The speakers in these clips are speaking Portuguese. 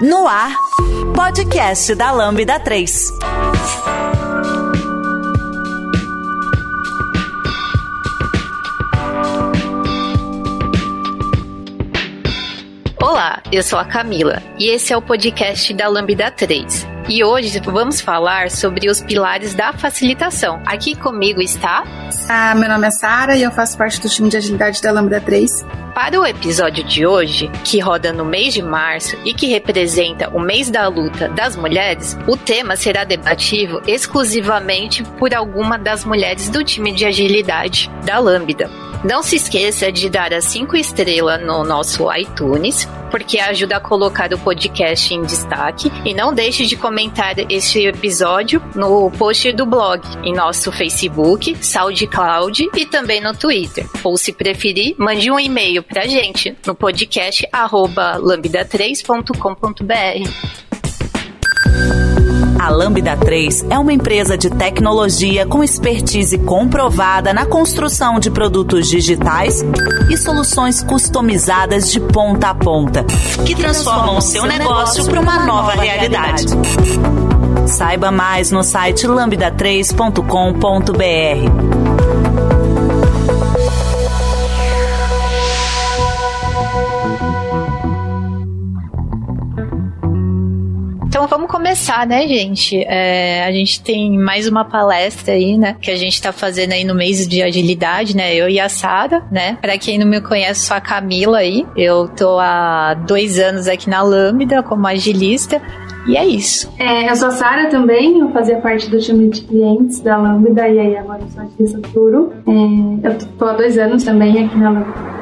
No ar, podcast da Lambda 3. Olá, eu sou a Camila e esse é o podcast da Lambda 3. E hoje vamos falar sobre os pilares da facilitação. Aqui comigo está. Ah, meu nome é Sara e eu faço parte do time de agilidade da Lambda 3. Para o episódio de hoje, que roda no mês de março e que representa o mês da luta das mulheres, o tema será debatido exclusivamente por alguma das mulheres do time de agilidade da Lambda. Não se esqueça de dar as cinco estrelas no nosso iTunes, porque ajuda a colocar o podcast em destaque. E não deixe de comentar este episódio no post do blog, em nosso Facebook, SoundCloud e também no Twitter. Ou se preferir, mande um e-mail pra gente no podcast lambda3.com.br. A Lambda 3 é uma empresa de tecnologia com expertise comprovada na construção de produtos digitais e soluções customizadas de ponta a ponta, que transformam o seu negócio para uma nova realidade. Saiba mais no site lambda3.com.br. começar, né, gente? É, a gente tem mais uma palestra aí, né? Que a gente tá fazendo aí no mês de agilidade, né? Eu e a Sara, né? Pra quem não me conhece, sou a Camila aí. Eu tô há dois anos aqui na Lambda como agilista. E é isso. É, eu sou a Sara também, eu fazia parte do time de clientes da Lambda e aí agora eu sou agilista Turo. É, eu tô há dois anos também aqui na Lambda.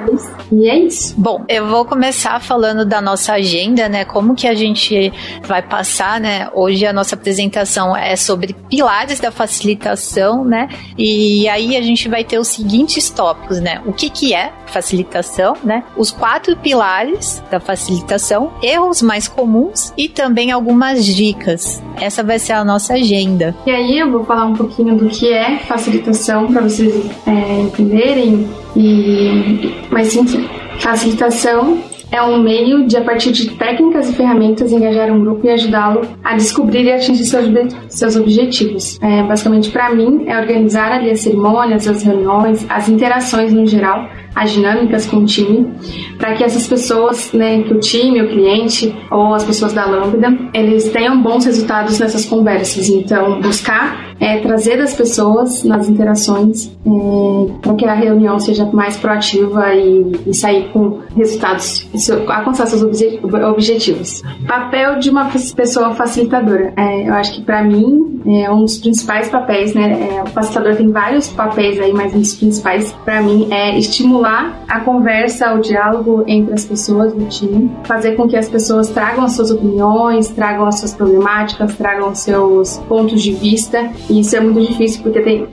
E é isso. Bom, eu vou começar falando da nossa agenda, né? Como que a gente vai passar, né? Hoje a nossa apresentação é sobre pilares da facilitação, né? E aí a gente vai ter os seguintes tópicos, né? O que que é facilitação, né? Os quatro pilares da facilitação, erros mais comuns e também algumas dicas. Essa vai ser a nossa agenda. E aí eu vou falar um pouquinho do que é facilitação para vocês é, entenderem e mas enfim, facilitação é um meio de, a partir de técnicas e ferramentas, engajar um grupo e ajudá-lo a descobrir e atingir seus, seus objetivos. É, basicamente, para mim, é organizar ali as cerimônias, as reuniões, as interações no geral, as dinâmicas com o time, para que essas pessoas, né, que o time, o cliente ou as pessoas da Lambda, eles tenham bons resultados nessas conversas. Então, buscar é, trazer as pessoas nas interações é, para que a reunião seja mais proativa e, e sair com resultados, alcançar seus objetivos. Papel de uma pessoa facilitadora. É, eu acho que para mim é um dos principais papéis, né? É, o facilitador tem vários papéis aí, mas um dos principais para mim é estimular a conversa, o diálogo entre as pessoas do time, fazer com que as pessoas tragam as suas opiniões, tragam as suas problemáticas, tragam os seus pontos de vista e isso é muito difícil porque tem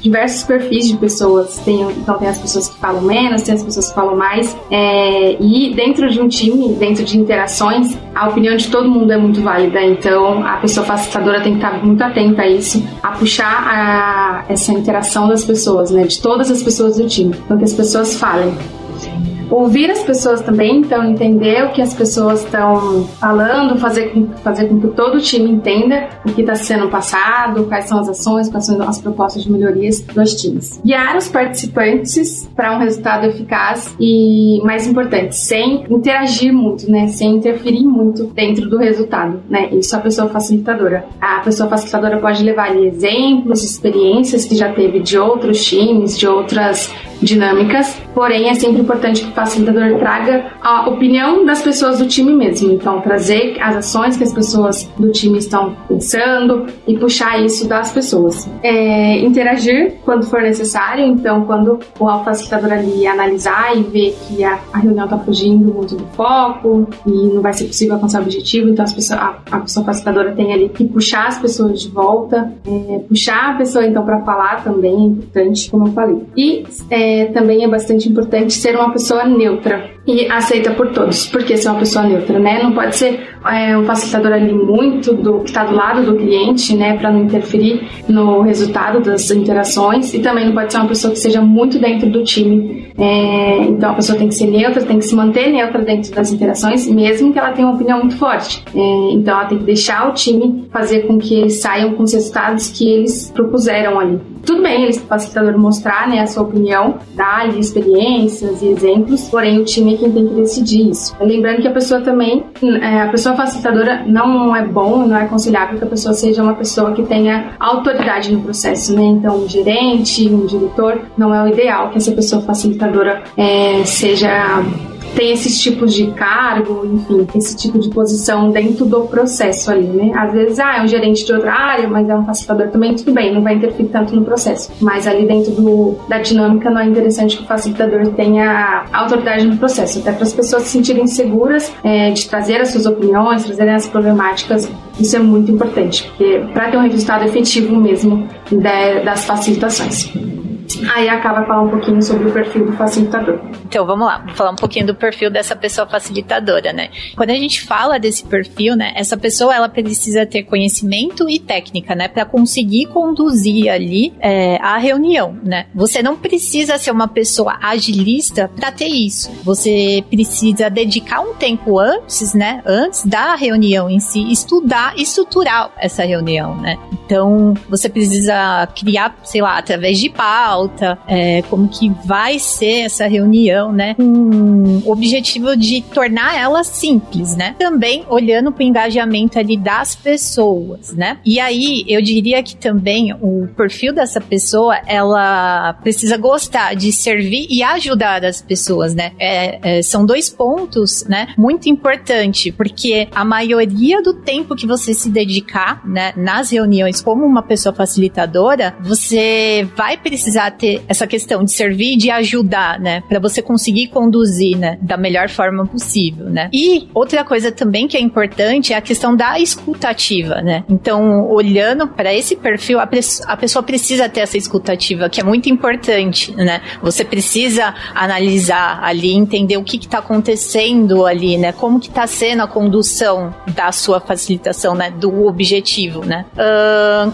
diversos perfis de pessoas. Tem, então tem as pessoas que falam menos, tem as pessoas que falam mais. É, e dentro de um time, dentro de interações, a opinião de todo mundo é muito válida. Então a pessoa facilitadora tem que estar muito atenta a isso, a puxar a, essa interação das pessoas, né? De todas as pessoas do time. Então que as pessoas falem ouvir as pessoas também, então entender o que as pessoas estão falando, fazer com, fazer com que todo o time entenda o que está sendo passado, quais são as ações, quais são as propostas de melhorias dos times. Guiar os participantes para um resultado eficaz e, mais importante, sem interagir muito, né? Sem interferir muito dentro do resultado, né? Isso a pessoa facilitadora. A pessoa facilitadora pode levar ali exemplos, experiências que já teve de outros times, de outras dinâmicas, porém é sempre importante que o facilitador traga a opinião das pessoas do time mesmo. Então, trazer as ações que as pessoas do time estão pensando e puxar isso das pessoas. É, interagir quando for necessário, então, quando o facilitador ali analisar e ver que a, a reunião está fugindo muito do foco e não vai ser possível alcançar o objetivo, então as pessoas, a, a pessoa facilitadora tem ali que puxar as pessoas de volta, é, puxar a pessoa então para falar também é importante, como eu falei. E é, também é bastante importante ser uma pessoa neutra. E aceita por todos, porque ser uma pessoa neutra, né? Não pode ser é, um facilitador ali muito do que está do lado do cliente, né, para não interferir no resultado das interações e também não pode ser uma pessoa que seja muito dentro do time. É, então a pessoa tem que ser neutra, tem que se manter neutra dentro das interações, mesmo que ela tenha uma opinião muito forte. É, então ela tem que deixar o time fazer com que eles saiam com os resultados que eles propuseram ali. Tudo bem, eles facilitador mostrar né, a sua opinião, dar ali experiências e exemplos, porém o time é quem tem que decidir isso. Lembrando que a pessoa também, é, a pessoa facilitadora não é bom, não é aconselhável que a pessoa seja uma pessoa que tenha autoridade no processo, né? Então, um gerente, um diretor, não é o ideal que essa pessoa facilitadora é, seja tem esses tipos de cargo, enfim, esse tipo de posição dentro do processo ali, né? Às vezes, ah, é um gerente de outra área, mas é um facilitador também, tudo bem, não vai interferir tanto no processo. Mas ali dentro do, da dinâmica não é interessante que o facilitador tenha autoridade no processo, até para as pessoas se sentirem seguras é, de trazer as suas opiniões, trazerem as problemáticas, isso é muito importante, porque para ter um resultado efetivo mesmo de, das facilitações. Aí acaba falar um pouquinho sobre o perfil do facilitador. Então vamos lá, vou falar um pouquinho do perfil dessa pessoa facilitadora, né? Quando a gente fala desse perfil, né, essa pessoa ela precisa ter conhecimento e técnica, né, para conseguir conduzir ali é, a reunião, né? Você não precisa ser uma pessoa agilista para ter isso. Você precisa dedicar um tempo antes, né, antes da reunião em si, estudar, estruturar essa reunião, né? Então você precisa criar, sei lá, através de pauta pauta, é, como que vai ser essa reunião, né? Com o objetivo de tornar ela simples, né? Também olhando para o engajamento ali das pessoas, né? E aí eu diria que também o perfil dessa pessoa, ela precisa gostar de servir e ajudar as pessoas, né? É, é, são dois pontos, né? Muito importante, porque a maioria do tempo que você se dedicar, né, nas reuniões como uma pessoa facilitadora, você vai precisar ter essa questão de servir e de ajudar, né? Para você conseguir conduzir, né? Da melhor forma possível, né? E outra coisa também que é importante é a questão da escutativa, né? Então, olhando para esse perfil, a, a pessoa precisa ter essa escutativa, que é muito importante, né? Você precisa analisar ali, entender o que está acontecendo ali, né? Como que está sendo a condução da sua facilitação, né? Do objetivo, né?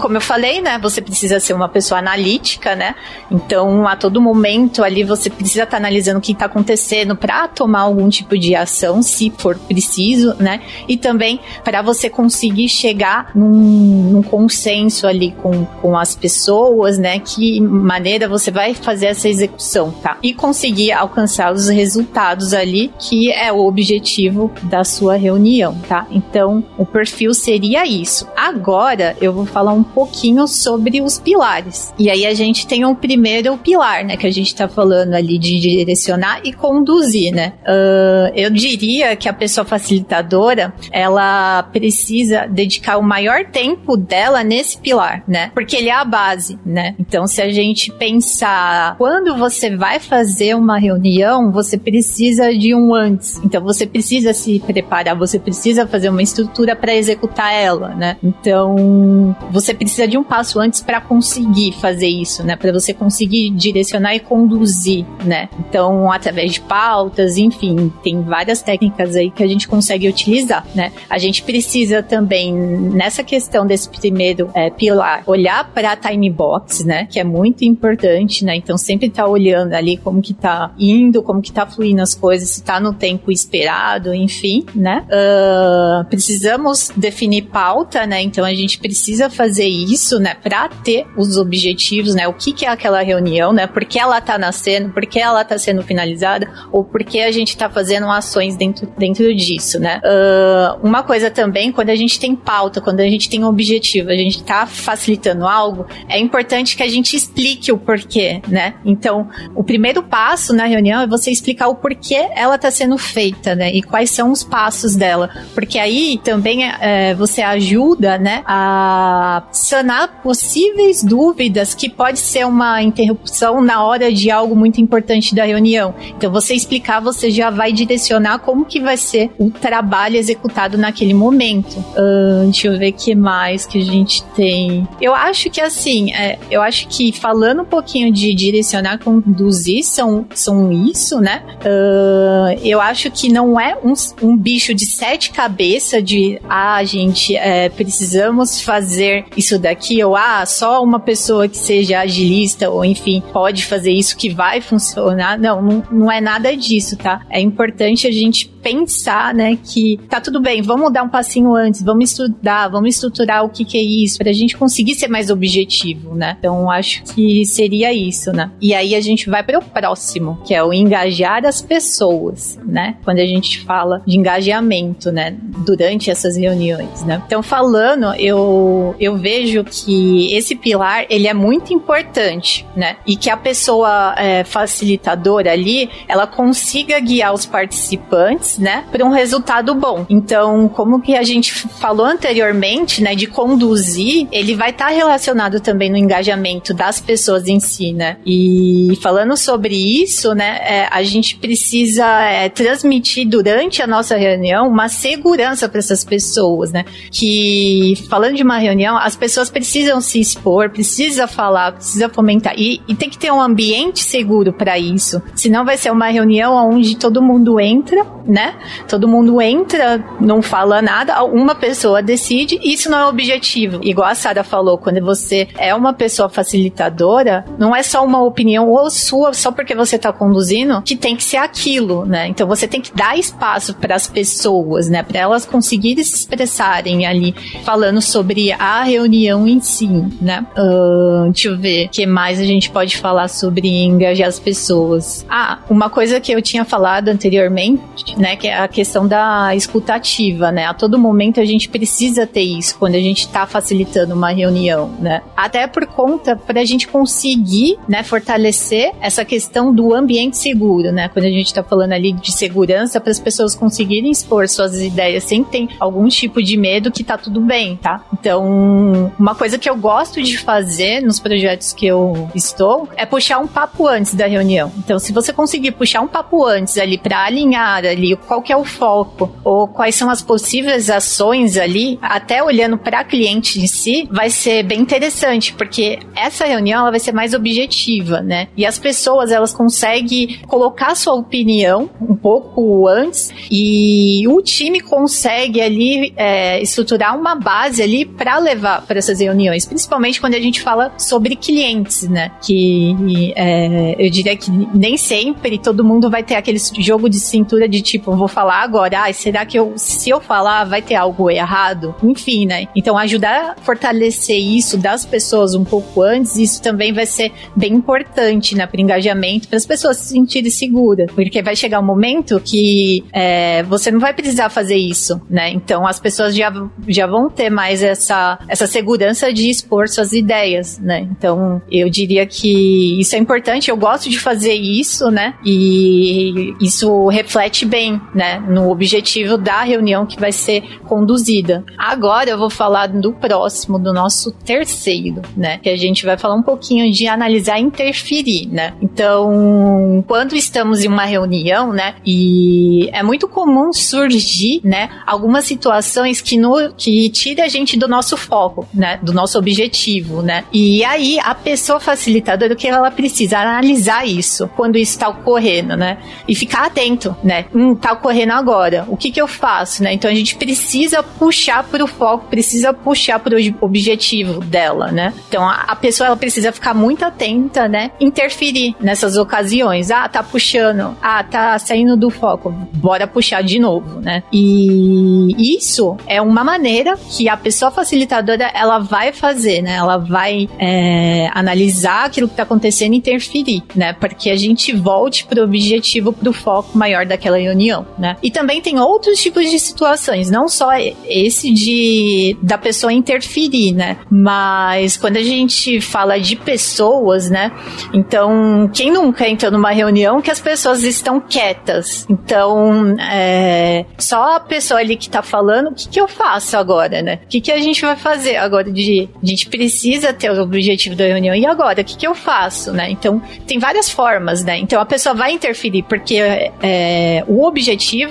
Como eu falei, né? Você precisa ser uma pessoa analítica, né? Então, a todo momento ali você precisa estar tá analisando o que está acontecendo para tomar algum tipo de ação, se for preciso, né? E também para você conseguir chegar num, num, consenso ali com, com as pessoas, né? Que maneira você vai fazer essa execução, tá? E conseguir alcançar os resultados ali, que é o objetivo da sua reunião, tá? Então, o perfil seria isso. Agora, eu vou falar um pouquinho sobre os pilares. E aí a gente tem um primeiro primeiro pilar, né, que a gente está falando ali de direcionar e conduzir, né. Uh, eu diria que a pessoa facilitadora, ela precisa dedicar o maior tempo dela nesse pilar, né, porque ele é a base, né. Então, se a gente pensar quando você vai fazer uma reunião, você precisa de um antes. Então, você precisa se preparar, você precisa fazer uma estrutura para executar ela, né. Então, você precisa de um passo antes para conseguir fazer isso, né, para você conseguir direcionar e conduzir, né? Então, através de pautas, enfim, tem várias técnicas aí que a gente consegue utilizar, né? A gente precisa também, nessa questão desse primeiro é, pilar, olhar para a time box, né? Que é muito importante, né? Então, sempre tá olhando ali como que tá indo, como que tá fluindo as coisas, se tá no tempo esperado, enfim, né? Uh, precisamos definir pauta, né? Então, a gente precisa fazer isso, né? Para ter os objetivos, né? O que que é aquela aquela reunião, né? Por que ela tá nascendo, por que ela tá sendo finalizada, ou por que a gente tá fazendo ações dentro, dentro disso, né? Uh, uma coisa também, quando a gente tem pauta, quando a gente tem um objetivo, a gente tá facilitando algo, é importante que a gente explique o porquê, né? Então, o primeiro passo na reunião é você explicar o porquê ela tá sendo feita, né? E quais são os passos dela. Porque aí também é, você ajuda, né, a sanar possíveis dúvidas que pode ser uma interrupção na hora de algo muito importante da reunião. Então, você explicar, você já vai direcionar como que vai ser o trabalho executado naquele momento. Uh, deixa eu ver o que mais que a gente tem. Eu acho que assim, é, eu acho que falando um pouquinho de direcionar, conduzir, são, são isso, né? Uh, eu acho que não é um, um bicho de sete cabeças de, ah, gente, é, precisamos fazer isso daqui, ou ah, só uma pessoa que seja agilista, ou enfim, pode fazer isso que vai funcionar. Não, não, não é nada disso, tá? É importante a gente pensar, né, que tá tudo bem, vamos dar um passinho antes, vamos estudar, vamos estruturar o que, que é isso, pra gente conseguir ser mais objetivo, né? Então, acho que seria isso, né? E aí a gente vai para o próximo, que é o engajar as pessoas, né? Quando a gente fala de engajamento, né, durante essas reuniões, né? Então, falando, eu, eu vejo que esse pilar, ele é muito importante, né? E que a pessoa é, facilitadora ali, ela consiga guiar os participantes, né, para um resultado bom. Então, como que a gente falou anteriormente, né, de conduzir, ele vai estar tá relacionado também no engajamento das pessoas em si, né? E falando sobre isso, né, é, a gente precisa é, transmitir durante a nossa reunião uma segurança para essas pessoas, né? Que falando de uma reunião, as pessoas precisam se expor, precisa falar, precisa fomentar e, e tem que ter um ambiente seguro para isso. Senão vai ser uma reunião onde todo mundo entra, né? Todo mundo entra, não fala nada, uma pessoa decide, isso não é objetivo. Igual a Sara falou, quando você é uma pessoa facilitadora, não é só uma opinião ou sua, só porque você está conduzindo, que tem que ser aquilo, né? Então você tem que dar espaço para as pessoas, né? Para elas conseguirem se expressarem ali, falando sobre a reunião em si, né? Uh, deixa eu ver, o que mais a gente pode falar sobre engajar as pessoas? Ah, uma coisa que eu tinha falado anteriormente, né? Que é a questão da escutativa, né? A todo momento a gente precisa ter isso quando a gente está facilitando uma reunião, né? Até por conta para a gente conseguir, né, fortalecer essa questão do ambiente seguro, né? Quando a gente está falando ali de segurança para as pessoas conseguirem expor suas ideias sem ter algum tipo de medo que tá tudo bem, tá? Então, uma coisa que eu gosto de fazer nos projetos que eu estou é puxar um papo antes da reunião. Então, se você conseguir puxar um papo antes ali para alinhar ali qual que é o foco ou quais são as possíveis ações ali, até olhando para cliente em si, vai ser bem interessante, porque essa reunião ela vai ser mais objetiva, né? E as pessoas elas conseguem colocar sua opinião um pouco antes e o time consegue ali é, estruturar uma base ali para levar para essas reuniões, principalmente quando a gente fala sobre clientes, né? Que é, eu diria que nem sempre todo mundo vai ter aquele jogo de cintura de tipo, vou falar agora, ah, será que eu, se eu falar vai ter algo errado? Enfim, né? Então ajudar a fortalecer isso das pessoas um pouco antes, isso também vai ser bem importante, né, para engajamento, para as pessoas se sentirem seguras, porque vai chegar um momento que é, você não vai precisar fazer isso, né? Então as pessoas já, já vão ter mais essa, essa segurança de expor suas ideias, né? Então eu diria que isso é importante, eu gosto de fazer isso, né? E isso reflete bem, né, no objetivo da reunião que vai ser conduzida. Agora eu vou falar do próximo, do nosso terceiro, né? Que a gente vai falar um pouquinho de analisar e interferir, né? Então, quando estamos em uma reunião, né? E é muito comum surgir, né? Algumas situações que, no, que tira a gente do nosso foco, né? Do nosso objetivo, né? E aí, a pessoa facilitadora, o que ela precisa? Analisar isso, quando isso está ocorrendo, né? E ficar atento, né? Hum, tá ocorrendo agora. O que que eu faço, né? Então, a gente precisa puxar para o foco, precisa puxar para o objetivo dela, né? Então, a, a pessoa, ela precisa ficar muito atenta, né? Interferir nessas ocasiões. Ah, tá puxando. Ah, tá saindo do foco. Bora puxar de novo, né? E isso é uma maneira que a pessoa facilitadora ela vai fazer, né? Ela vai é, analisar aquilo que tá acontecendo e interferir, né? Para que a gente volte pro objetivo, pro foco maior daquela reunião. Reunião, né? E também tem outros tipos de situações, não só esse de da pessoa interferir, né? Mas quando a gente fala de pessoas, né? Então, quem nunca entrou numa reunião que as pessoas estão quietas? Então, é, só a pessoa ali que tá falando, o que, que eu faço agora, né? O que, que a gente vai fazer agora? De, a gente precisa ter o objetivo da reunião. E agora? O que, que eu faço, né? Então, tem várias formas, né? Então, a pessoa vai interferir, porque é, o objetivo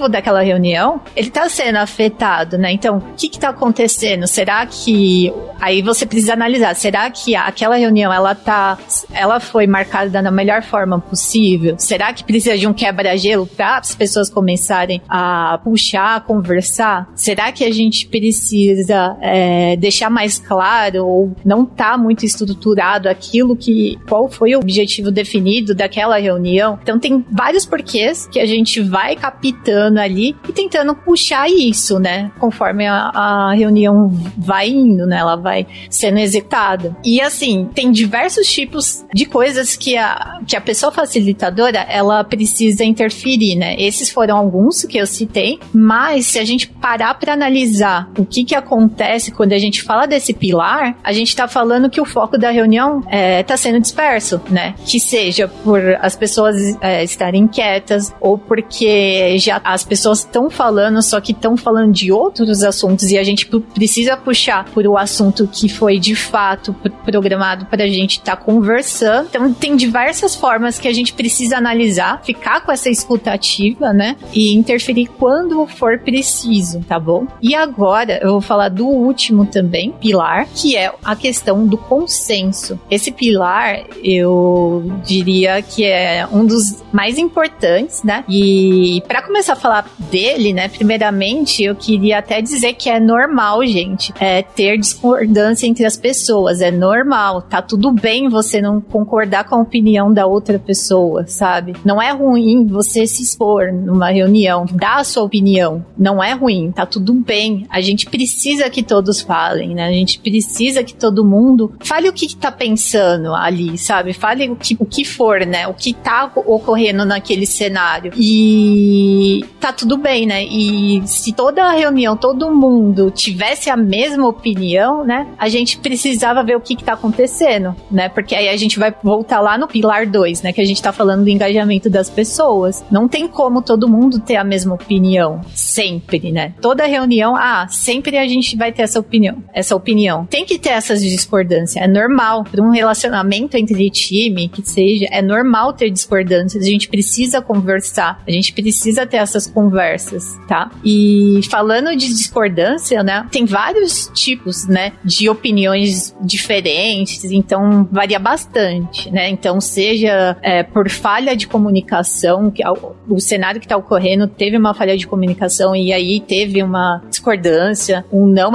daquela reunião, ele tá sendo afetado, né? Então, o que que tá acontecendo? Será que... Aí você precisa analisar, será que aquela reunião, ela tá... Ela foi marcada da melhor forma possível? Será que precisa de um quebra-gelo para as pessoas começarem a puxar, a conversar? Será que a gente precisa é, deixar mais claro ou não tá muito estruturado aquilo que... Qual foi o objetivo definido daquela reunião? Então, tem vários porquês que a gente vai captando ali e tentando puxar isso, né? Conforme a, a reunião vai indo, né? Ela vai sendo executada. E assim, tem diversos tipos de coisas que a, que a pessoa facilitadora ela precisa interferir, né? Esses foram alguns que eu citei, mas se a gente parar para analisar o que que acontece quando a gente fala desse pilar, a gente tá falando que o foco da reunião é, tá sendo disperso, né? Que seja por as pessoas é, estarem quietas ou porque já as pessoas estão falando, só que estão falando de outros assuntos e a gente precisa puxar por o assunto que foi de fato programado para a gente estar tá conversando. Então, tem diversas formas que a gente precisa analisar, ficar com essa escutativa, né? E interferir quando for preciso, tá bom? E agora eu vou falar do último também, pilar, que é a questão do consenso. Esse pilar, eu diria que é um dos mais importantes, né? E para começar a falar dele, né, primeiramente, eu queria até dizer que é normal, gente, é ter discordância entre as pessoas, é normal, tá tudo bem você não concordar com a opinião da outra pessoa, sabe? Não é ruim você se expor numa reunião, dar a sua opinião, não é ruim, tá tudo bem. A gente precisa que todos falem, né? A gente precisa que todo mundo fale o que tá pensando ali, sabe? Fale o que, o que for, né? O que tá ocorrendo naquele cenário. E tá tudo bem, né? E se toda a reunião, todo mundo tivesse a mesma opinião, né? A gente precisava ver o que, que tá acontecendo, né? Porque aí a gente vai voltar lá no pilar 2, né? Que a gente tá falando do engajamento das pessoas. Não tem como todo mundo ter a mesma opinião. Sempre, né? Toda reunião, ah, sempre a gente vai ter essa opinião. Essa opinião. Tem que ter essas discordâncias. É normal. Para um relacionamento entre time, que seja, é normal ter discordâncias. A gente precisa conversar. A gente precisa ter essas conversas, tá? E falando de discordância, né? Tem vários tipos, né? De opiniões diferentes, então varia bastante, né? Então, seja é, por falha de comunicação, que o cenário que está ocorrendo teve uma falha de comunicação e aí teve uma discordância, um não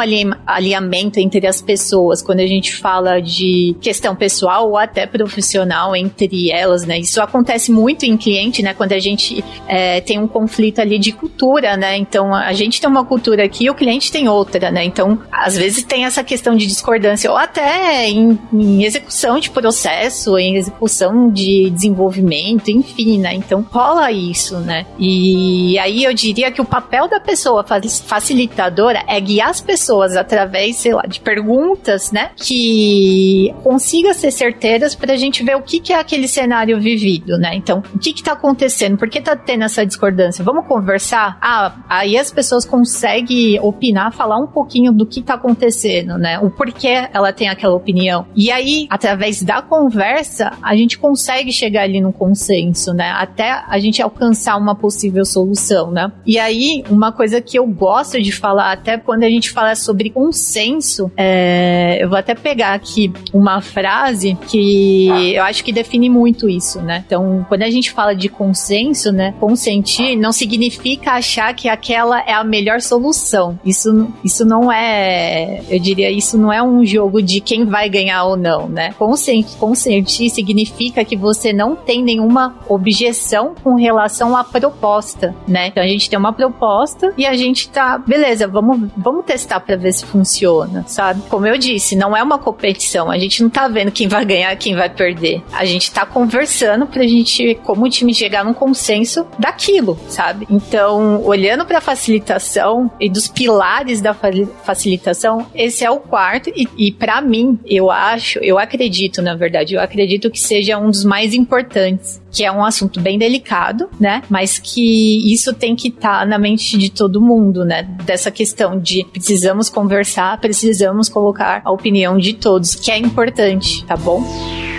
alinhamento entre as pessoas, quando a gente fala de questão pessoal ou até profissional entre elas, né? Isso acontece muito em cliente, né? Quando a gente é, tem um conflito ali de cultura, né? Então a gente tem uma cultura aqui, o cliente tem outra, né? Então às vezes tem essa questão de discordância ou até em, em execução de processo, em execução de desenvolvimento, enfim, né? Então rola isso, né? E aí eu diria que o papel da pessoa facilitadora é guiar as pessoas através, sei lá, de perguntas, né? Que consiga ser certeiras para a gente ver o que, que é aquele cenário vivido, né? Então, o que está acontecendo? Por que está tendo essa discordância? Vamos conversar? Ah, aí as pessoas conseguem opinar, falar um pouquinho do que está acontecendo, né? O porquê ela tem aquela opinião. E aí, através da conversa, a gente consegue chegar ali no consenso, né? Até a gente alcançar uma possível solução, né? E aí, uma coisa que eu gosto de falar, até quando a gente fala sobre consenso, é... eu vou até pegar aqui uma frase que eu acho que define muito isso, né? Então, quando a gente fala de consenso, né? Consentir não significa achar que aquela é a melhor solução. Isso, isso não é, eu diria, isso não é um jogo de quem vai ganhar ou não, né? Consentir, consentir significa que você não tem nenhuma objeção com relação à proposta, né? Então a gente tem uma proposta e a gente tá, beleza, vamos, vamos testar para ver se funciona, sabe? Como eu disse, não é uma competição. A gente não tá vendo quem vai ganhar, quem vai perder. A gente tá conversando pra gente, como time, chegar num consenso daquilo, sabe? Então, olhando para a facilitação e dos pilares da facilitação, esse é o quarto e, e para mim, eu acho, eu acredito, na verdade, eu acredito que seja um dos mais importantes, que é um assunto bem delicado, né? Mas que isso tem que estar tá na mente de todo mundo, né? Dessa questão de precisamos conversar, precisamos colocar a opinião de todos, que é importante, tá bom?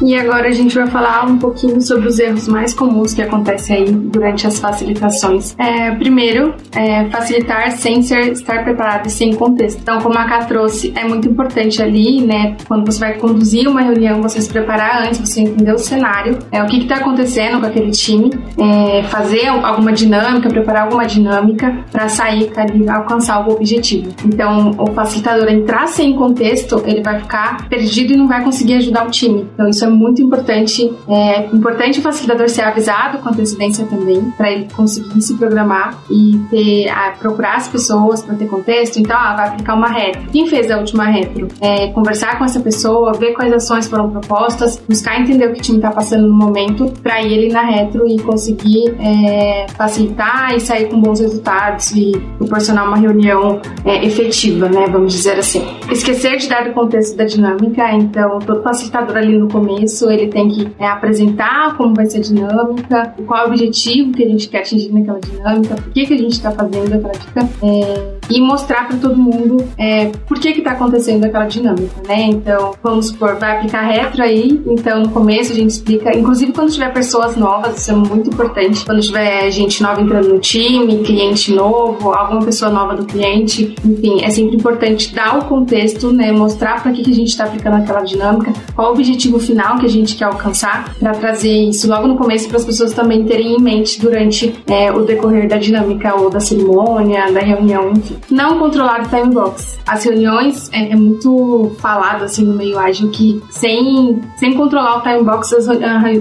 E agora a gente vai falar um pouquinho sobre os erros mais comuns que acontecem aí durante as facilitações. É, primeiro, é, facilitar sem ser, estar preparado e sem contexto. Então, como a Ká trouxe, é muito importante ali, né, quando você vai conduzir uma reunião, você se preparar antes, você entender o cenário, é, o que está acontecendo com aquele time, é, fazer alguma dinâmica, preparar alguma dinâmica para sair ali, alcançar o objetivo. Então, o facilitador entrar sem contexto, ele vai ficar perdido e não vai conseguir ajudar o time. Então, isso é muito importante. É importante o facilitador ser avisado com antecedência também, para ele conseguir se programar e ter, a, procurar as pessoas para ter contexto. Então, ah, vai aplicar uma retro. Quem fez a última retro? É, conversar com essa pessoa, ver quais ações foram propostas, buscar entender o que o time está passando no momento, para ele na retro e conseguir é, facilitar e sair com bons resultados e proporcionar uma reunião é, efetiva, né? Vamos dizer assim. Esquecer de dar o contexto da dinâmica, então todo facilitador ali no começo isso, ele tem que é, apresentar como vai ser a dinâmica, qual é o objetivo que a gente quer atingir naquela dinâmica, por que, que a gente está fazendo aquela dica, é, e mostrar para todo mundo é, por que está acontecendo aquela dinâmica, né? Então, vamos supor, vai aplicar retro aí, então no começo a gente explica, inclusive quando tiver pessoas novas, isso é muito importante, quando tiver gente nova entrando no time, cliente novo, alguma pessoa nova do cliente, enfim, é sempre importante dar o contexto, né? Mostrar para que, que a gente está aplicando aquela dinâmica, qual o objetivo final final que a gente quer alcançar, para trazer isso logo no começo para as pessoas também terem em mente durante é, o decorrer da dinâmica ou da cerimônia, da reunião, enfim. Não controlar o time box. As reuniões é, é muito falado assim no meio ágil que sem, sem controlar o time box as,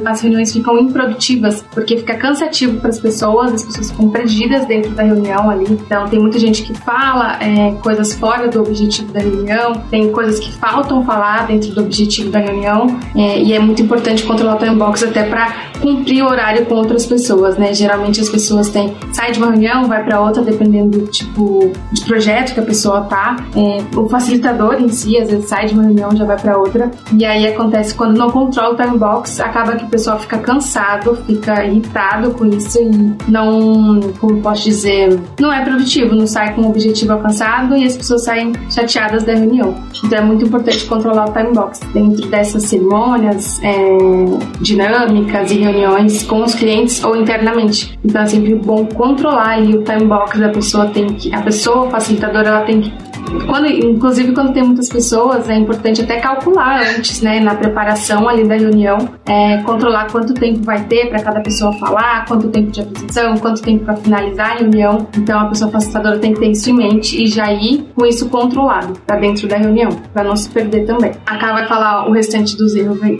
as reuniões ficam improdutivas porque fica cansativo para as pessoas, as pessoas ficam perdidas dentro da reunião ali. Então tem muita gente que fala é, coisas fora do objetivo da reunião, tem coisas que faltam falar dentro do objetivo da reunião. É, e é muito importante controlar o time box até para cumprir horário com outras pessoas, né? Geralmente as pessoas têm sai de uma reunião, vai para outra, dependendo do tipo de projeto que a pessoa tá. É, o facilitador em si, às vezes sai de uma reunião já vai para outra. E aí acontece quando não controla o time box, acaba que o pessoal fica cansado, fica irritado com isso e não, como posso dizer, não é produtivo, não sai com o objetivo alcançado e as pessoas saem chateadas da reunião. Então é muito importante controlar o time box dentro dessa cerimônia várias é, dinâmicas e reuniões com os clientes ou internamente. Então é sempre bom controlar ali o time box da pessoa tem que a pessoa facilitadora ela tem que quando, inclusive quando tem muitas pessoas, é importante até calcular antes, né, na preparação ali da reunião, é, controlar quanto tempo vai ter para cada pessoa falar, quanto tempo de apresentação, quanto tempo para finalizar a reunião. Então a pessoa facilitadora tem que ter isso em mente e já ir com isso controlado para dentro da reunião, para não se perder também. A vai falar o restante dos erros aí.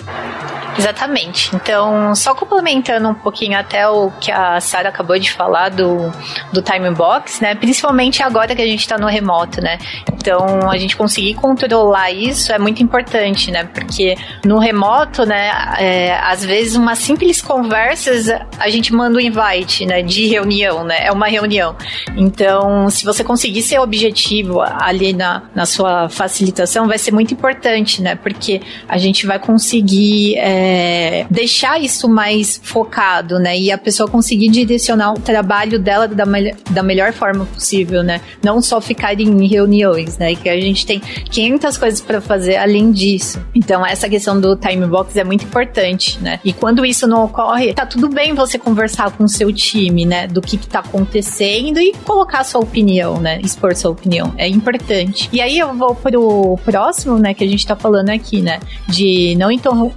Exatamente. Então, só complementando um pouquinho até o que a Sara acabou de falar do, do time box, né? Principalmente agora que a gente está no remoto, né? Então, a gente conseguir controlar isso é muito importante, né? Porque no remoto, né, é, às vezes uma simples conversa, a gente manda um invite, né, de reunião, né? É uma reunião. Então, se você conseguir ser objetivo ali na, na sua facilitação, vai ser muito importante, né? Porque a gente vai conseguir é, é, deixar isso mais focado, né? E a pessoa conseguir direcionar o trabalho dela da, da melhor forma possível, né? Não só ficar em reuniões, né? Que a gente tem 500 coisas para fazer além disso. Então, essa questão do time box é muito importante, né? E quando isso não ocorre, tá tudo bem você conversar com o seu time, né? Do que, que tá acontecendo e colocar sua opinião, né? Expor sua opinião. É importante. E aí eu vou pro próximo, né? Que a gente tá falando aqui, né? De não,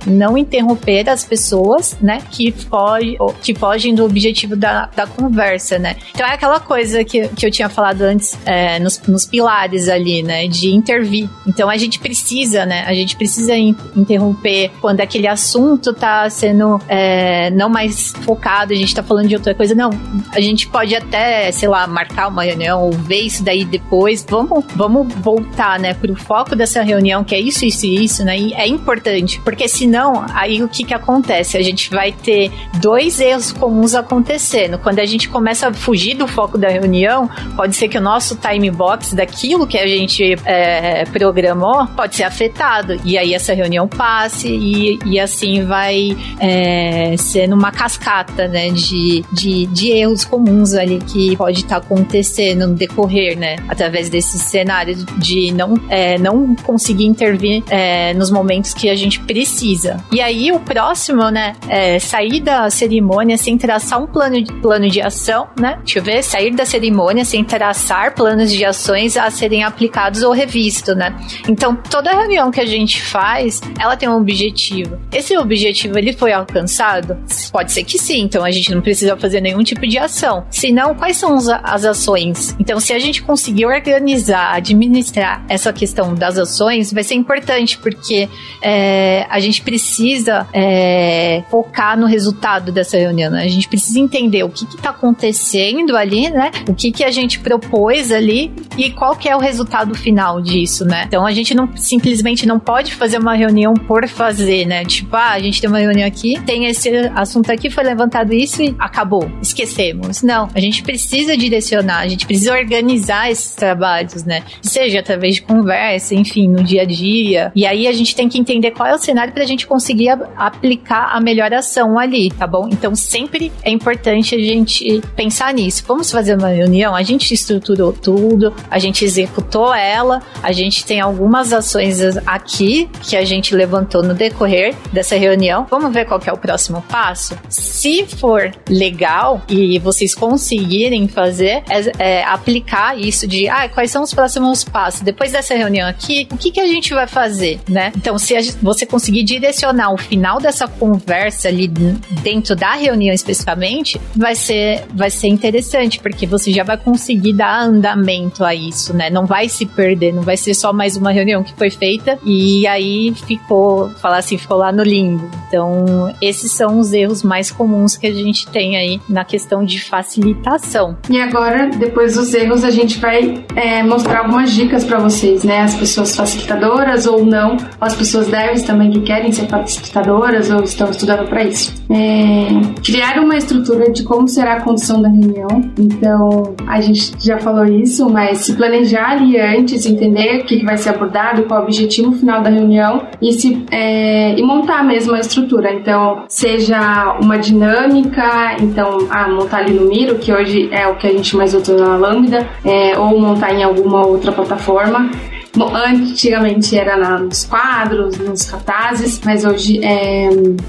não interromper interromper as pessoas, né, que, foge, que fogem do objetivo da, da conversa, né. Então é aquela coisa que, que eu tinha falado antes é, nos, nos pilares ali, né, de intervir. Então a gente precisa, né, a gente precisa in, interromper quando aquele assunto tá sendo é, não mais focado, a gente tá falando de outra coisa. Não, a gente pode até, sei lá, marcar uma reunião ou ver isso daí depois. Vamos, vamos voltar, né, pro foco dessa reunião, que é isso, isso e isso, né, e é importante, porque senão, aí o que que acontece? A gente vai ter dois erros comuns acontecendo. Quando a gente começa a fugir do foco da reunião, pode ser que o nosso time box daquilo que a gente é, programou pode ser afetado. E aí essa reunião passe e, e assim vai é, sendo uma cascata, né, de, de, de erros comuns ali que pode estar tá acontecendo no decorrer, né, através desses cenários de não, é, não conseguir intervir é, nos momentos que a gente precisa. E aí o próximo, né, é sair da cerimônia sem traçar um plano de, plano de ação, né, deixa eu ver, sair da cerimônia sem traçar planos de ações a serem aplicados ou revistos, né. Então toda reunião que a gente faz, ela tem um objetivo. Esse objetivo ele foi alcançado? Pode ser que sim, então a gente não precisa fazer nenhum tipo de ação. Se não, quais são as ações? Então, se a gente conseguir organizar, administrar essa questão das ações, vai ser importante, porque é, a gente precisa é, focar no resultado dessa reunião. Né? A gente precisa entender o que está acontecendo ali, né? O que, que a gente propôs ali e qual que é o resultado final disso, né? Então a gente não simplesmente não pode fazer uma reunião por fazer, né? Tipo, ah, a gente tem uma reunião aqui, tem esse assunto aqui, foi levantado isso e acabou, esquecemos. Não, a gente precisa direcionar, a gente precisa organizar esses trabalhos, né? Seja através de conversa, enfim, no dia a dia. E aí a gente tem que entender qual é o cenário para a gente conseguir aplicar a melhor ação ali, tá bom? Então sempre é importante a gente pensar nisso. Vamos fazer uma reunião, a gente estruturou tudo, a gente executou ela, a gente tem algumas ações aqui que a gente levantou no decorrer dessa reunião. Vamos ver qual é o próximo passo? Se for legal e vocês conseguirem fazer, é, é, aplicar isso de ah, quais são os próximos passos? Depois dessa reunião aqui, o que, que a gente vai fazer, né? Então, se você conseguir direcionar o final dessa conversa ali dentro da reunião especificamente, vai ser, vai ser interessante, porque você já vai conseguir dar andamento a isso, né? Não vai se perder, não vai ser só mais uma reunião que foi feita e aí ficou, falar assim, ficou lá no limbo. Então, esses são os erros mais comuns que a gente tem aí na questão de facilitação. E agora, depois dos erros, a gente vai é, mostrar algumas dicas para vocês, né? As pessoas facilitadoras ou não, as pessoas devs também que querem ser facilitadoras ou estão estudando para isso. É, criar uma estrutura de como será a condição da reunião. Então, a gente já falou isso, mas se planejar ali antes, entender o que vai ser abordado, qual o objetivo final da reunião e, se, é, e montar mesmo a estrutura. Então, seja uma dinâmica, então, ah, montar ali no Miro, que hoje é o que a gente mais usa na Lambda, é, ou montar em alguma outra plataforma. Bom, antigamente era nos quadros, nos cartazes, mas hoje é,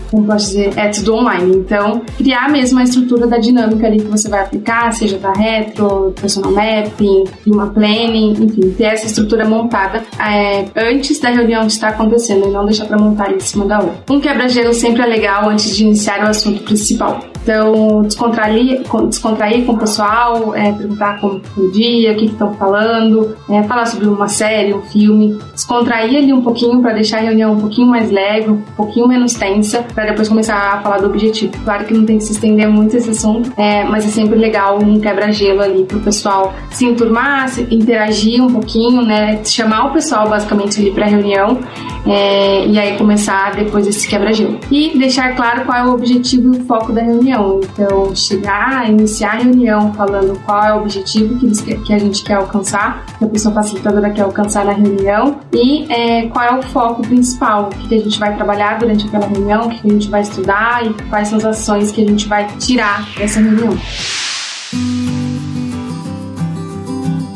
como posso dizer, é tudo online. Então, criar mesmo a estrutura da dinâmica ali que você vai aplicar, seja da retro, personal mapping, uma planning, enfim, ter essa estrutura montada é, antes da reunião estar acontecendo e não deixar para montar em cima da hora. Um quebra-gelo sempre é legal antes de iniciar o assunto principal. Então, descontrair, descontrair com o pessoal, é, perguntar como foi o dia, o que estão falando, é, falar sobre uma série, um filme, descontrair ali um pouquinho para deixar a reunião um pouquinho mais leve, um pouquinho menos tensa, para depois começar a falar do objetivo. Claro que não tem que se estender muito esse assunto, é, mas é sempre legal um quebra-gelo ali para o pessoal se enturmar, se interagir um pouquinho, né, chamar o pessoal basicamente ali para a reunião é, e aí começar depois esse quebra-gelo. E deixar claro qual é o objetivo e o foco da reunião reunião. Então, chegar, iniciar a reunião falando qual é o objetivo que, eles, que a gente quer alcançar, que a pessoa facilitadora quer alcançar na reunião e é, qual é o foco principal, o que a gente vai trabalhar durante aquela reunião, o que a gente vai estudar e quais são as ações que a gente vai tirar dessa reunião.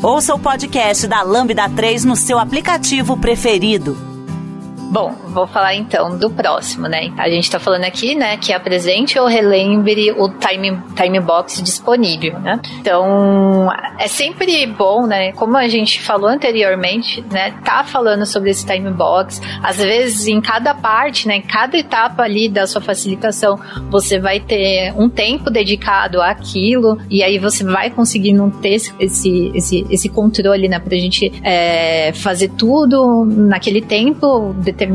Ouça o podcast da Lambda 3 no seu aplicativo preferido. Bom, vou falar então do próximo, né? A gente tá falando aqui, né, que apresente ou relembre o time, time box disponível, né? Então, é sempre bom, né? Como a gente falou anteriormente, né? Tá falando sobre esse time box. Às vezes, em cada parte, né? Em cada etapa ali da sua facilitação, você vai ter um tempo dedicado àquilo e aí você vai conseguindo ter esse, esse, esse controle, né? Pra gente é, fazer tudo naquele tempo determinado,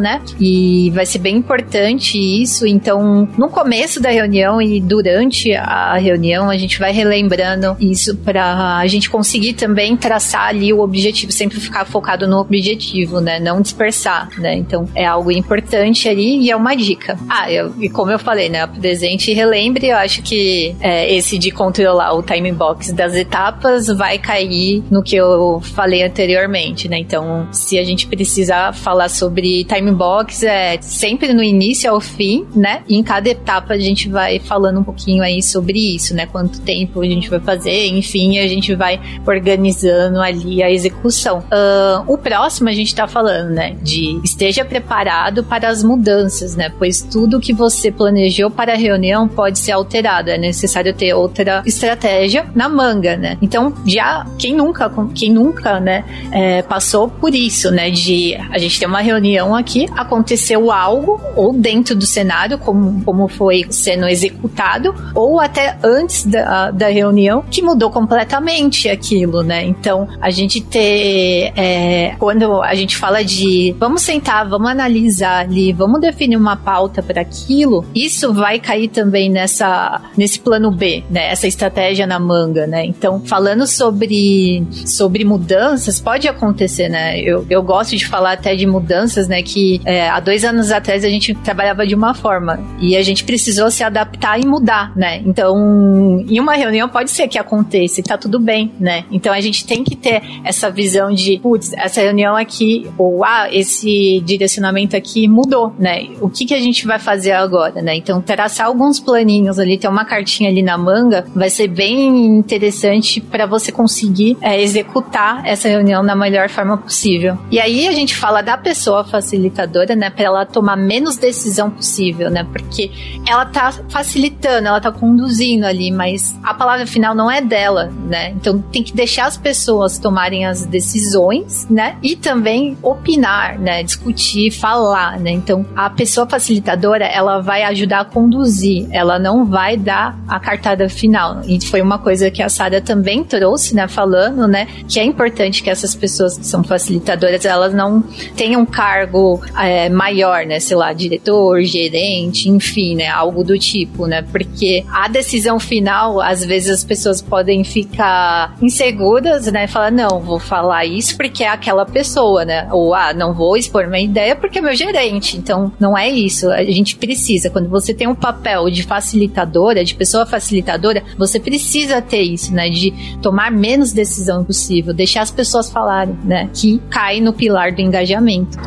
né? E vai ser bem importante isso. Então, no começo da reunião e durante a reunião, a gente vai relembrando isso para a gente conseguir também traçar ali o objetivo, sempre ficar focado no objetivo, né? Não dispersar, né? Então, é algo importante ali e é uma dica. Ah, eu, e como eu falei, né? Presente e relembre, eu acho que é, esse de controlar o time box das etapas vai cair no que eu falei anteriormente, né? Então, se a gente precisar falar sobre time box, é sempre no início ao fim, né? E em cada etapa a gente vai falando um pouquinho aí sobre isso, né? Quanto tempo a gente vai fazer, enfim, a gente vai organizando ali a execução. Uh, o próximo a gente tá falando, né? De esteja preparado para as mudanças, né? Pois tudo que você planejou para a reunião pode ser alterado. É necessário ter outra estratégia na manga, né? Então, já quem nunca, quem nunca, né, é, passou por isso, né? De a gente ter uma reunião aqui, aconteceu algo, ou dentro do cenário, como, como foi sendo executado, ou até antes da, da reunião, que mudou completamente aquilo, né? Então, a gente ter, é, quando a gente fala de vamos sentar, vamos analisar ali, vamos definir uma pauta para aquilo, isso vai cair também nessa, nesse plano B, né? Essa estratégia na manga, né? Então, falando sobre, sobre mudanças, pode acontecer, né? Eu, eu gosto de falar até de mudanças, né? Que é, há dois anos atrás a gente trabalhava de uma forma e a gente precisou se adaptar e mudar, né? Então, em uma reunião pode ser que aconteça e tá tudo bem, né? Então a gente tem que ter essa visão de, putz, essa reunião aqui, ou ah, esse direcionamento aqui mudou, né? O que que a gente vai fazer agora, né? Então, traçar alguns planinhos ali, ter uma cartinha ali na manga, vai ser bem interessante para você conseguir é, executar essa reunião na melhor forma possível. E aí a gente fala da pessoa facilitadora, né, para ela tomar menos decisão possível, né? Porque ela tá facilitando, ela tá conduzindo ali, mas a palavra final não é dela, né? Então tem que deixar as pessoas tomarem as decisões, né? E também opinar, né? Discutir, falar, né? Então a pessoa facilitadora, ela vai ajudar a conduzir, ela não vai dar a cartada final. E foi uma coisa que a Sara também trouxe, né? Falando, né? Que é importante que essas pessoas que são facilitadoras, elas não tenham cargo é, maior, né? Sei lá, diretor, gerente, enfim, né? Algo do tipo, né? Porque a decisão final, às vezes as pessoas podem ficar inseguras, né? Falar, não, vou falar isso porque é aquela pessoa, né? Ou, ah, não vou expor minha ideia porque é meu gerente. Então, não é isso. A gente precisa, quando você tem um papel de facilitadora, de pessoa facilitadora, você precisa ter isso, né? De tomar menos decisão possível, deixar as pessoas falarem, né? Que cai no pilar do engajamento.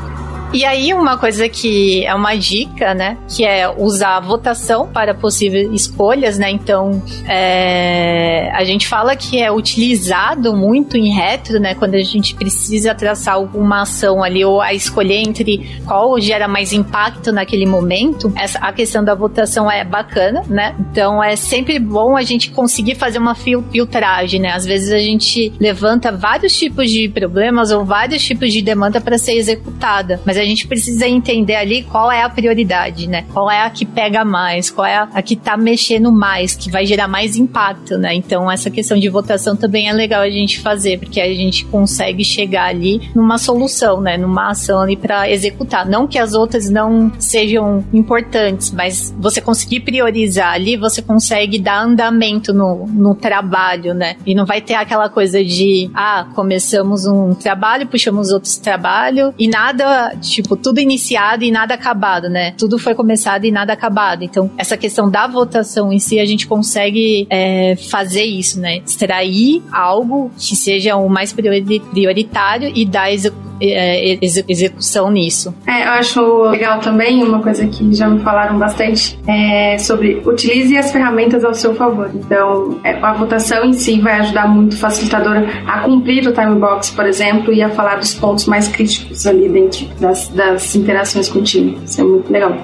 E aí, uma coisa que é uma dica, né? Que é usar a votação para possíveis escolhas, né? Então, é, a gente fala que é utilizado muito em retro, né? Quando a gente precisa traçar alguma ação ali, ou a escolher entre qual gera mais impacto naquele momento. Essa, a questão da votação é bacana, né? Então, é sempre bom a gente conseguir fazer uma fil filtragem, né? Às vezes a gente levanta vários tipos de problemas ou vários tipos de demanda para ser executada, mas a gente precisa entender ali qual é a prioridade, né? Qual é a que pega mais, qual é a, que tá mexendo mais, que vai gerar mais impacto, né? Então, essa questão de votação também é legal a gente fazer, porque a gente consegue chegar ali numa solução, né? Numa ação ali para executar. Não que as outras não sejam importantes, mas você conseguir priorizar ali, você consegue dar andamento no, no trabalho, né? E não vai ter aquela coisa de, ah, começamos um trabalho, puxamos outros trabalho e nada, tipo, tudo iniciado e nada acabado, né? Tudo foi começado e nada acabado. Então, essa questão da votação em si, a gente consegue é, fazer isso, né? Extrair algo que seja o mais prioritário e dar execução é, execução nisso. É, eu acho legal também uma coisa que já me falaram bastante é sobre utilize as ferramentas ao seu favor. Então, é, a votação em si vai ajudar muito o facilitador a cumprir o time box, por exemplo, e a falar dos pontos mais críticos ali dentro das, das interações com o time. Isso é muito legal.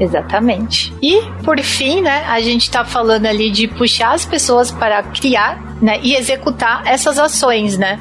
Exatamente. E, por fim, né, a gente está falando ali de puxar as pessoas para criar né, e executar essas ações, né?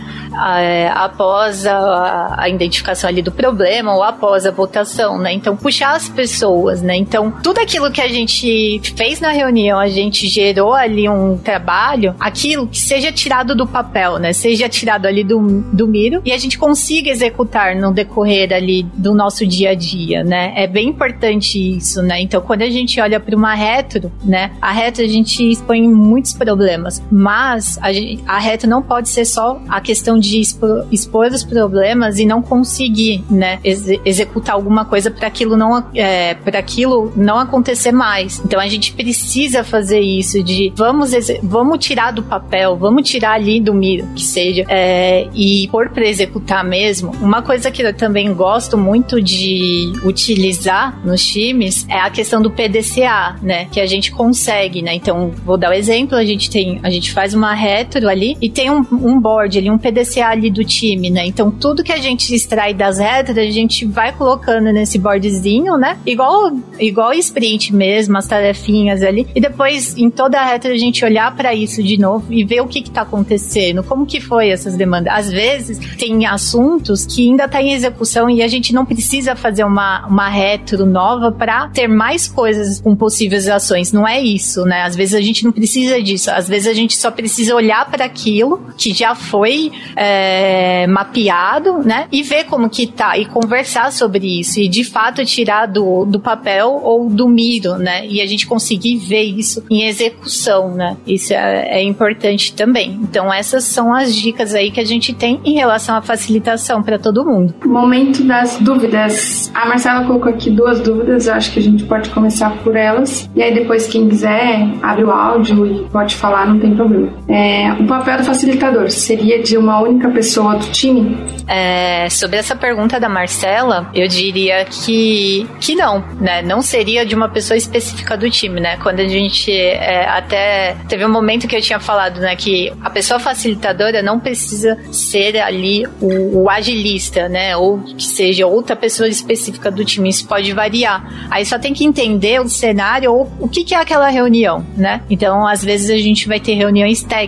É, após a, a, identificação ali do problema ou após a votação, né? Então, puxar as pessoas, né? Então, tudo aquilo que a gente fez na reunião, a gente gerou ali um trabalho, aquilo que seja tirado do papel, né? Seja tirado ali do, do miro e a gente consiga executar no decorrer ali do nosso dia a dia, né? É bem importante isso, né? Então, quando a gente olha para uma retro, né? A retro a gente expõe muitos problemas, mas a, a retro não pode ser só a questão de expor, expor os problemas e não conseguir, né, ex executar alguma coisa para aquilo não é, para aquilo não acontecer mais. Então a gente precisa fazer isso de vamos vamos tirar do papel, vamos tirar ali do miro que seja é, e pôr para executar mesmo. Uma coisa que eu também gosto muito de utilizar nos times é a questão do PDCA, né, que a gente consegue, né. Então vou dar o um exemplo, a gente tem a gente faz uma retro ali e tem um, um board ali, um PDCA ali do time, né? Então tudo que a gente extrai das retras, a gente vai colocando nesse boardzinho, né? Igual igual sprint mesmo, as tarefinhas ali. E depois em toda a retra a gente olhar para isso de novo e ver o que que tá acontecendo, como que foi essas demandas. Às vezes tem assuntos que ainda tá em execução e a gente não precisa fazer uma, uma retro nova para ter mais coisas com possíveis ações. Não é isso, né? Às vezes a gente não precisa disso. Às vezes a gente só precisa olhar para aquilo que já foi é, mapeado, né? E ver como que tá e conversar sobre isso e de fato tirar do, do papel ou do miro, né? E a gente conseguir ver isso em execução, né? Isso é, é importante também. Então essas são as dicas aí que a gente tem em relação à facilitação para todo mundo. Momento das dúvidas. A Marcela colocou aqui duas dúvidas, eu acho que a gente pode começar por elas. E aí depois quem quiser abre o áudio e pode falar, não tem problema. É, o papel do facilitador seria de uma única pessoa do time? É, sobre essa pergunta da Marcela, eu diria que, que não, né? Não seria de uma pessoa específica do time, né? Quando a gente é, até teve um momento que eu tinha falado, né, que a pessoa facilitadora não precisa ser ali o, o agilista, né? Ou que seja outra pessoa específica do time, isso pode variar. Aí só tem que entender o cenário ou o que, que é aquela reunião, né? Então, às vezes a gente vai ter reuniões técnicas,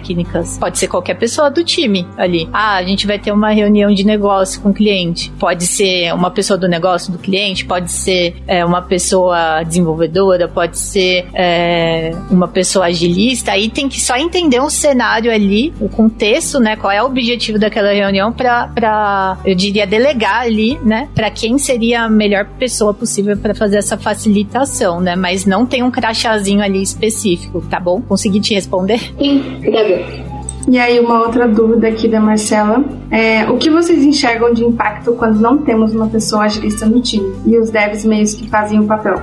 pode ser qualquer pessoa do time ali. Ah, a gente vai ter uma reunião de negócio com o cliente. Pode ser uma pessoa do negócio do cliente, pode ser é, uma pessoa desenvolvedora, pode ser é, uma pessoa agilista. Aí tem que só entender o cenário ali, o contexto, né? Qual é o objetivo daquela reunião para, eu diria, delegar ali, né? Para quem seria a melhor pessoa possível para fazer essa facilitação, né? Mas não tem um crachazinho ali específico, tá bom? Consegui te responder? Sim, E aí, uma outra dúvida aqui da Marcela. É, o que vocês enxergam de impacto quando não temos uma pessoa agilista no time? E os devs meios que fazem o papel?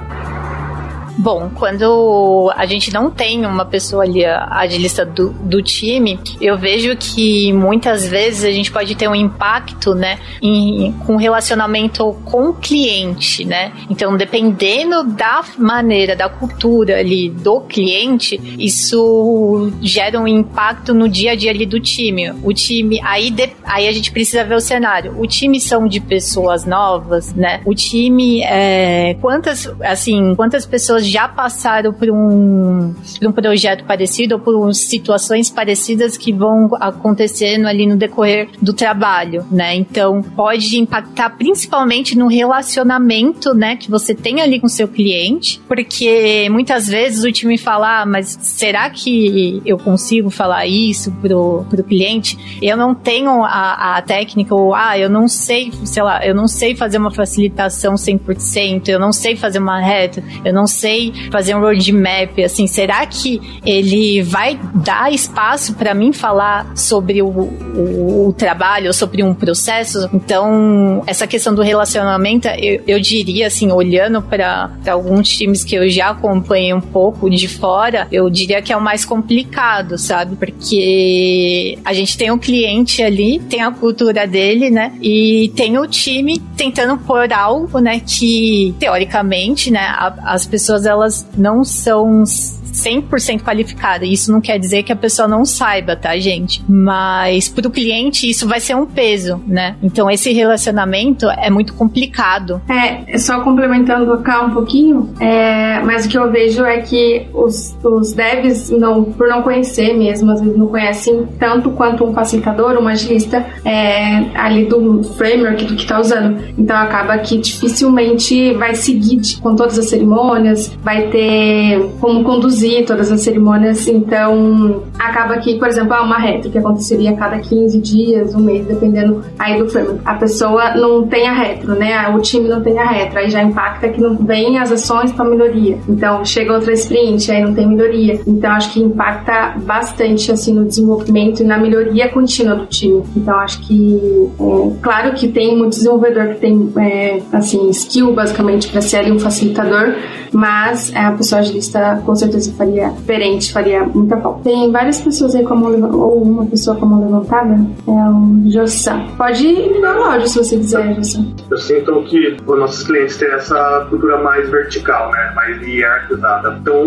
Bom, quando a gente não tem uma pessoa ali agilista do, do time, eu vejo que muitas vezes a gente pode ter um impacto, né, em, com relacionamento com o cliente, né? Então, dependendo da maneira, da cultura ali do cliente, isso gera um impacto no dia a dia ali do time. O time, aí, de, aí a gente precisa ver o cenário. O time são de pessoas novas, né? O time, é, quantas, assim, quantas pessoas pessoas já passaram por um, por um projeto parecido ou por situações parecidas que vão acontecendo ali no decorrer do trabalho, né? Então, pode impactar principalmente no relacionamento, né, que você tem ali com seu cliente, porque muitas vezes o time fala, ah, mas será que eu consigo falar isso pro, pro cliente? Eu não tenho a, a técnica, ou, ah, eu não sei, sei lá, eu não sei fazer uma facilitação 100%, eu não sei fazer uma reta, eu não sei sei fazer um roadmap, assim, será que ele vai dar espaço para mim falar sobre o, o, o, trabalho, sobre um processo? Então, essa questão do relacionamento, eu, eu diria, assim, olhando para alguns times que eu já acompanhei um pouco de fora, eu diria que é o mais complicado, sabe? Porque a gente tem o um cliente ali, tem a cultura dele, né? E tem o time tentando pôr algo, né? Que teoricamente, né? A, as pessoas elas não são 100% qualificada. Isso não quer dizer que a pessoa não saiba, tá, gente? Mas pro cliente isso vai ser um peso, né? Então esse relacionamento é muito complicado. É, só complementando cá um pouquinho, é, mas o que eu vejo é que os, os devs, não, por não conhecer mesmo, às vezes não conhecem tanto quanto um facilitador, um agilista, é, ali do framework do que tá usando. Então acaba que dificilmente vai seguir com todas as cerimônias, vai ter como conduzir todas as cerimônias, então acaba que, por exemplo, há uma retro que aconteceria a cada 15 dias, um mês, dependendo aí do framework. A pessoa não tem a retro, né? O time não tem a retro, aí já impacta que não vem as ações para melhoria. Então chega outra sprint, aí não tem melhoria. Então acho que impacta bastante assim no desenvolvimento e na melhoria contínua do time. Então acho que é, claro que tem muito desenvolvedor que tem é, assim skill basicamente para ser ali um facilitador, mas é, a pessoa agilista com certeza faria diferente, faria muita falta. Tem várias pessoas aí como ou uma pessoa como levantada, é o Jossan. Pode ligar o áudio se você quiser, Jossan. Eu sinto que os nossos clientes têm essa cultura mais vertical, né? Mais hierarquizada. Então,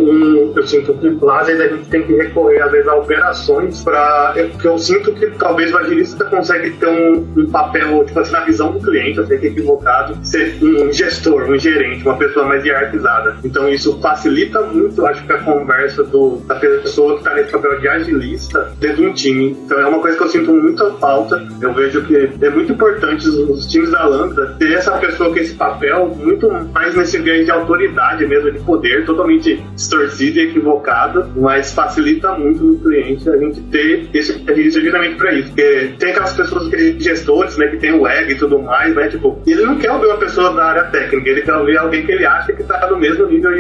eu sinto que lá às vezes a gente tem que recorrer às vezes a operações para porque eu sinto que talvez o agilista consegue ter um, um, papel, tipo assim, na visão do cliente, eu sei que é equivocado, ser um gestor, um gerente, uma pessoa mais hierarquizada. Então isso facilita muito, acho que a conversa do, da pessoa que está nesse papel de agilista dentro de um time. Então é uma coisa que eu sinto muita falta. Eu vejo que é muito importante os, os times da Lambda ter essa pessoa com esse papel muito mais nesse viés de autoridade mesmo, de poder, totalmente distorcido e equivocado, mas facilita muito no cliente a gente ter esse agilista justamente para isso. Porque tem aquelas pessoas, aqueles gestores, né, que tem o ego e tudo mais, né, tipo, ele não quer ouvir uma pessoa da área técnica, ele quer ouvir alguém que ele acha que está no mesmo nível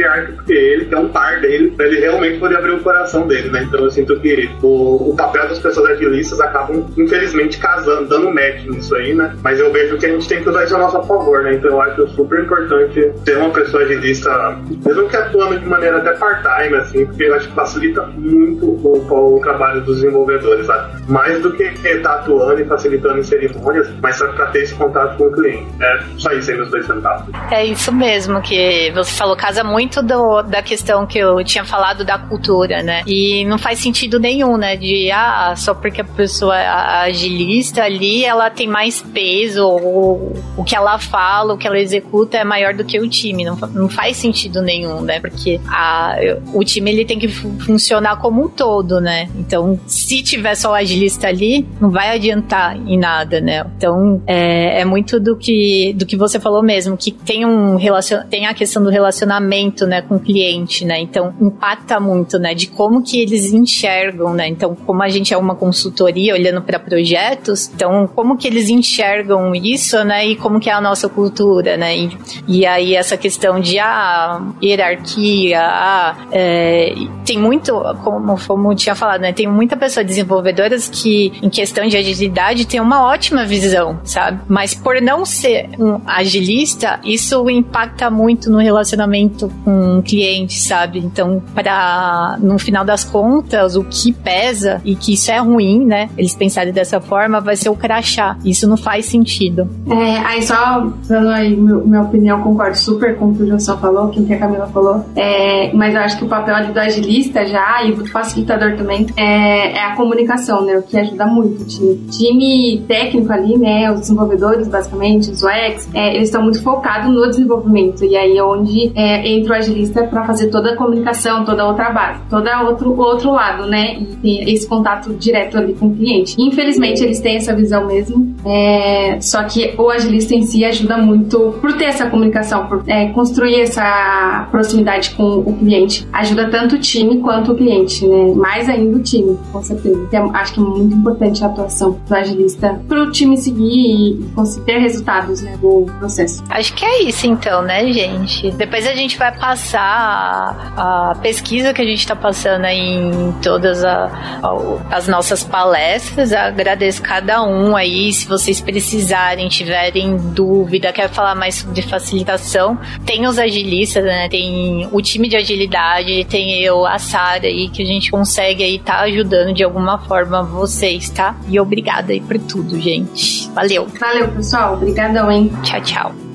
que ele, que é um par dele, pra ele realmente poder abrir o coração dele, né? Então eu sinto que o, o papel das pessoas agilistas acabam, infelizmente, casando, dando match nisso aí, né? Mas eu vejo que a gente tem que usar isso a nosso favor, né? Então eu acho super importante ter uma pessoa agilista, mesmo que atuando de maneira até part-time, assim, porque eu acho que facilita muito o, o trabalho dos desenvolvedores, sabe? Mais do que estar tá atuando e facilitando em cerimônias, mas só pra ter esse contato com o cliente. É só isso aí, meus dois centavos. É isso mesmo que você falou, casa muito do, da questão que eu tinha falado da cultura, né? E não faz sentido nenhum, né? De, ah, só porque a pessoa é agilista ali, ela tem mais peso, ou o que ela fala, o que ela executa é maior do que o time. Não, não faz sentido nenhum, né? Porque a, o time ele tem que funcionar como um todo, né? Então, se tiver só o agilista ali, não vai adiantar em nada, né? Então, é, é muito do que, do que você falou mesmo, que tem um relacion, tem a questão do relacionamento, né, com o cliente, né? Então, impacta muito, né, de como que eles enxergam, né? Então, como a gente é uma consultoria olhando para projetos, então como que eles enxergam isso, né? E como que é a nossa cultura, né? E, e aí essa questão de ah, hierarquia, ah, é, tem muito, como, como tinha falado, né? Tem muita pessoa desenvolvedoras que, em questão de agilidade, tem uma ótima visão, sabe? Mas por não ser um agilista, isso impacta muito no relacionamento o cliente, sabe? Então, para no final das contas, o que pesa e que isso é ruim, né? Eles pensarem dessa forma, vai ser o crachá. Isso não faz sentido. É, aí só dando aí meu, minha opinião, concordo super com o que o João falou, com o que a Camila falou. É, mas eu acho que o papel do agilista já e do facilitador também é, é a comunicação, né? O que ajuda muito o time. Time técnico ali, né? Os desenvolvedores, basicamente, os UX, é, eles estão muito focados no desenvolvimento. E aí é onde é, entra o agilista para fazer toda a comunicação, toda a outra base, todo outro, outro lado, né? E tem esse contato direto ali com o cliente. Infelizmente, eles têm essa visão mesmo. É, só que o agilista em si ajuda muito por ter essa comunicação, por é, construir essa proximidade com o cliente. Ajuda tanto o time quanto o cliente, né? Mais ainda o time, com certeza. Então, acho que é muito importante a atuação do agilista para o time seguir e conseguir ter resultados né, do processo. Acho que é isso então, né, gente? Depois a gente vai passar a, a pesquisa que a gente está passando aí em todas a, a, as nossas palestras. Agradeço cada um aí. Se vocês precisarem, tiverem dúvida, quer falar mais sobre facilitação, tem os agilistas, né? Tem o time de agilidade, tem eu, a Sara aí, que a gente consegue aí estar tá ajudando de alguma forma vocês, tá? E obrigada aí por tudo, gente. Valeu. Valeu, pessoal. Obrigadão, hein? Tchau, tchau.